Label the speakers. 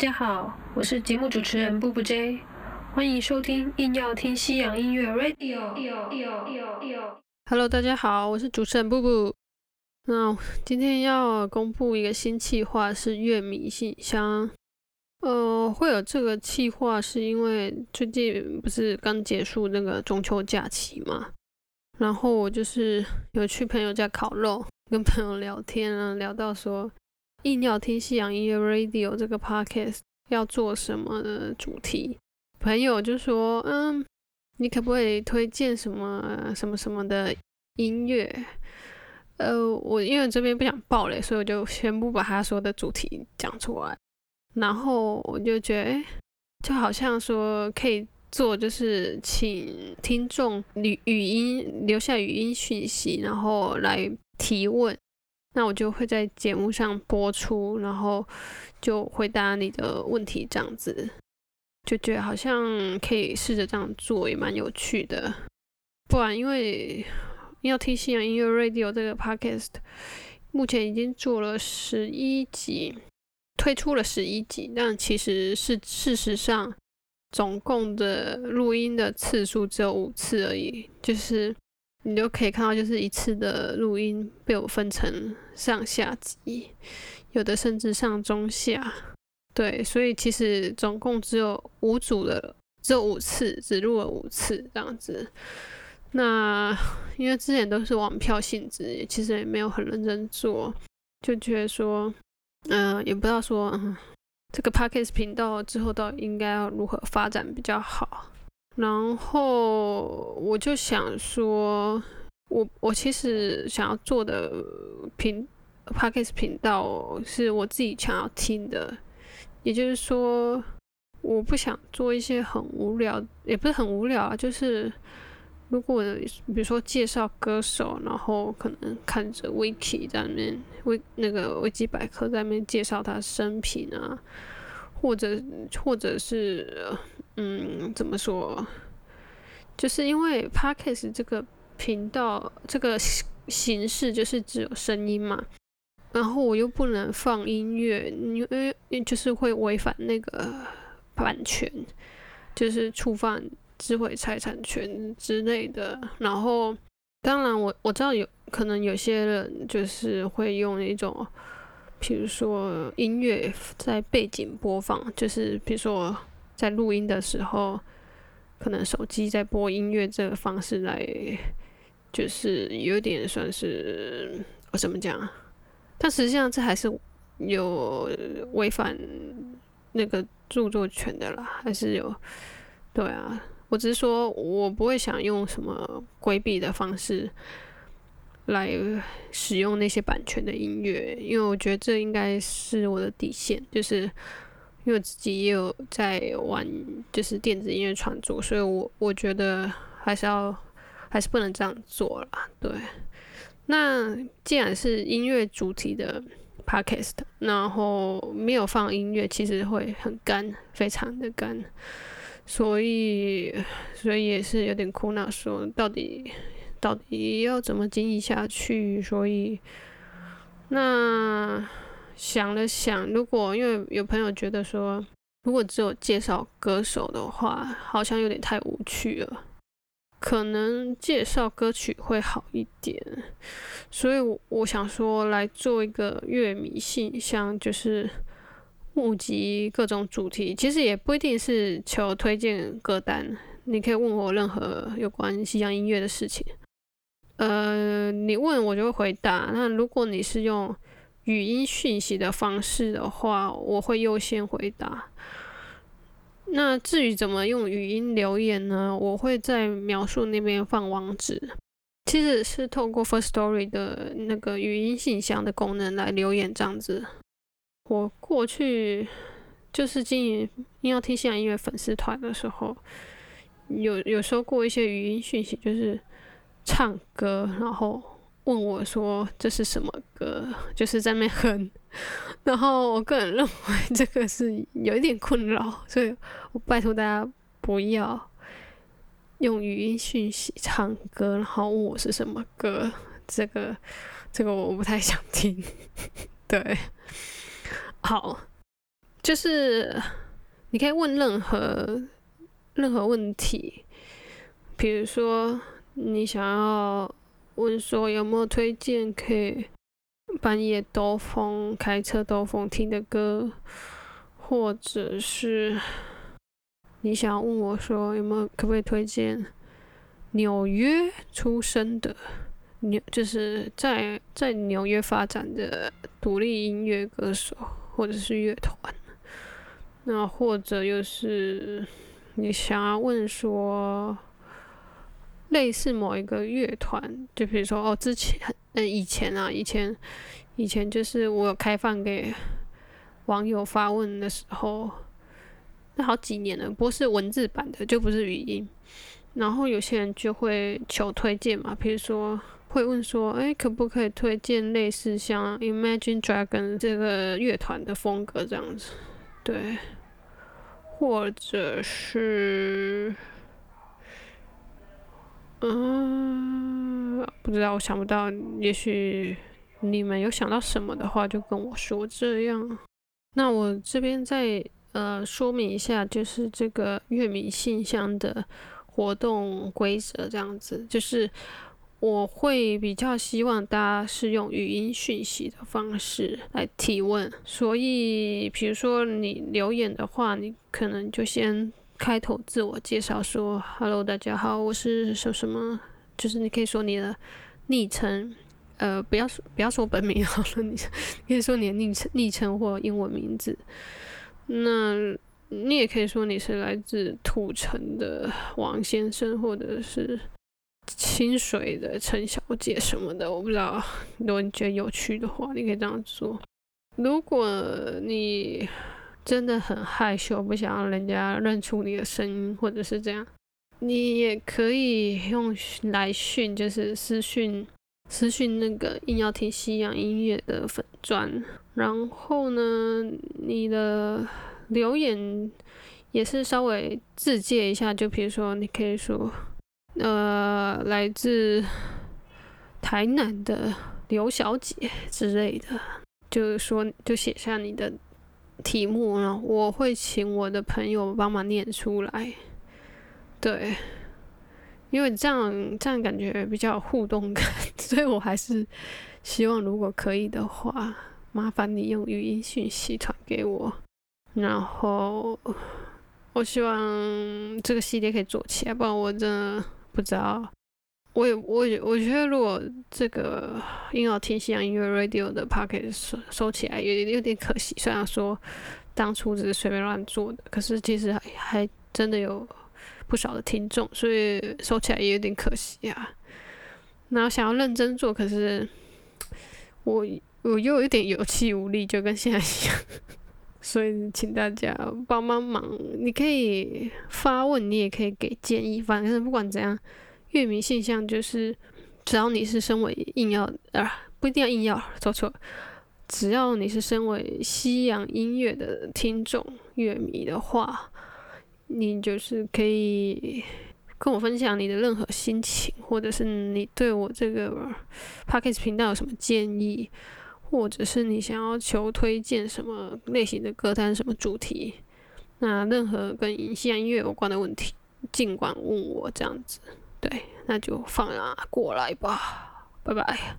Speaker 1: 大家好，我是节目主持人布布 J，欢迎收听硬要听西洋音乐 Radio。Hello，大家好，我是主持人布布。那今天要公布一个新企划，是乐迷信箱。呃，会有这个企划，是因为最近不是刚结束那个中秋假期嘛？然后我就是有去朋友家烤肉，跟朋友聊天啊，聊到说。硬要听西洋音乐 Radio 这个 Podcast 要做什么的主题？朋友就说：“嗯，你可不可以推荐什么什么什么的音乐？”呃，我因为这边不想爆雷，所以我就先不把他说的主题讲出来。然后我就觉得，哎，就好像说可以做，就是请听众语语音留下语音讯息，然后来提问。那我就会在节目上播出，然后就回答你的问题，这样子就觉得好像可以试着这样做，也蛮有趣的。不然，因为要听西洋音乐 Radio 这个 Podcast，目前已经做了十一集，推出了十一集，但其实是事实上总共的录音的次数只有五次而已，就是。你就可以看到，就是一次的录音被我分成上下集，有的甚至上中下，对，所以其实总共只有五组的，只有五次，只录了五次这样子。那因为之前都是网票性质，其实也没有很认真做，就觉得说，嗯，也不知道说嗯这个 Podcast 频道之后到底应该要如何发展比较好。然后我就想说，我我其实想要做的频 podcast 频道是我自己想要听的，也就是说，我不想做一些很无聊，也不是很无聊啊，就是如果比如说介绍歌手，然后可能看着 wiki 在那边维那个维基百科在那边介绍他生平啊。或者，或者是，嗯，怎么说？就是因为 podcast 这个频道这个形式就是只有声音嘛，然后我又不能放音乐，因为就是会违反那个版权，就是触犯智慧财产权之类的。然后，当然我我知道有可能有些人就是会用一种。比如说音乐在背景播放，就是比如说在录音的时候，可能手机在播音乐这个方式来，就是有点算是我怎么讲？但实际上这还是有违反那个著作权的啦，还是有。对啊，我只是说我不会想用什么规避的方式。来使用那些版权的音乐，因为我觉得这应该是我的底线，就是因为我自己也有在玩，就是电子音乐创作，所以我我觉得还是要还是不能这样做了。对，那既然是音乐主题的 podcast，然后没有放音乐，其实会很干，非常的干，所以所以也是有点苦恼，说到底。到底要怎么经营下去？所以，那想了想，如果因为有朋友觉得说，如果只有介绍歌手的话，好像有点太无趣了，可能介绍歌曲会好一点。所以，我我想说来做一个乐迷信箱，就是募集各种主题，其实也不一定是求推荐歌单，你可以问我任何有关西洋音乐的事情。呃，你问我就会回答。那如果你是用语音讯息的方式的话，我会优先回答。那至于怎么用语音留言呢？我会在描述那边放网址，其实是透过 First Story 的那个语音信箱的功能来留言这样子。我过去就是经营音乐听西洋音乐粉丝团的时候，有有收过一些语音讯息，就是。唱歌，然后问我说这是什么歌，就是在那哼。然后我个人认为这个是有一点困扰，所以我拜托大家不要用语音讯息唱歌，然后问我是什么歌。这个这个我不太想听。对，好。就是你可以问任何任何问题，比如说你想要问说有没有推荐可以半夜兜风开车兜风听的歌，或者是你想要问我说有没有可不可以推荐纽约出生的纽就是在在纽约发展的独立音乐歌手或者是乐团。那或者又是你想要问说，类似某一个乐团，就比如说哦，之前呃以前啊，以前以前就是我有开放给网友发问的时候，那好几年了，不过是文字版的，就不是语音。然后有些人就会求推荐嘛，比如说会问说，哎，可不可以推荐类似像 Imagine Dragon 这个乐团的风格这样子？对，或者是，嗯，不知道，我想不到。也许你们有想到什么的话，就跟我说。这样，那我这边再呃说明一下，就是这个月迷信箱的活动规则，这样子，就是。我会比较希望大家是用语音讯息的方式来提问，所以比如说你留言的话，你可能就先开头自我介绍说：“Hello，大家好，我是什什么。”就是你可以说你的昵称，呃，不要说不要说本名好了，你可以说你的昵称、昵称或英文名字。那你也可以说你是来自土城的王先生，或者是。清水的陈小姐什么的，我不知道。如果你觉得有趣的话，你可以这样做。如果你真的很害羞，不想让人家认出你的声音，或者是这样，你也可以用来讯，就是私讯私讯那个硬要听西洋音乐的粉砖。然后呢，你的留言也是稍微自介一下，就比如说，你可以说。呃，来自台南的刘小姐之类的，就是说，就写下你的题目，然后我会请我的朋友帮忙念出来。对，因为这样这样感觉比较有互动感，所以我还是希望，如果可以的话，麻烦你用语音讯息传给我，然后我希望这个系列可以做起来，不然我真的。不知道，我也我也我觉得如果这个硬要听西洋音乐 radio 的 pocket 收收起来，有有点可惜。虽然说当初只是随便乱做的，可是其实还还真的有不少的听众，所以收起来也有点可惜啊。然后想要认真做，可是我我又有点有气无力，就跟现在一样。所以请大家帮帮忙，你可以发问，你也可以给建议。反正不管怎样，乐迷现象就是，只要你是身为硬要啊，不一定要硬要，说错，只要你是身为西洋音乐的听众乐迷的话，你就是可以跟我分享你的任何心情，或者是你对我这个 p o c k e t 频道有什么建议。或者是你想要求推荐什么类型的歌单、什么主题，那任何跟西洋音乐有关的问题，尽管问我这样子，对，那就放啊过来吧，拜拜。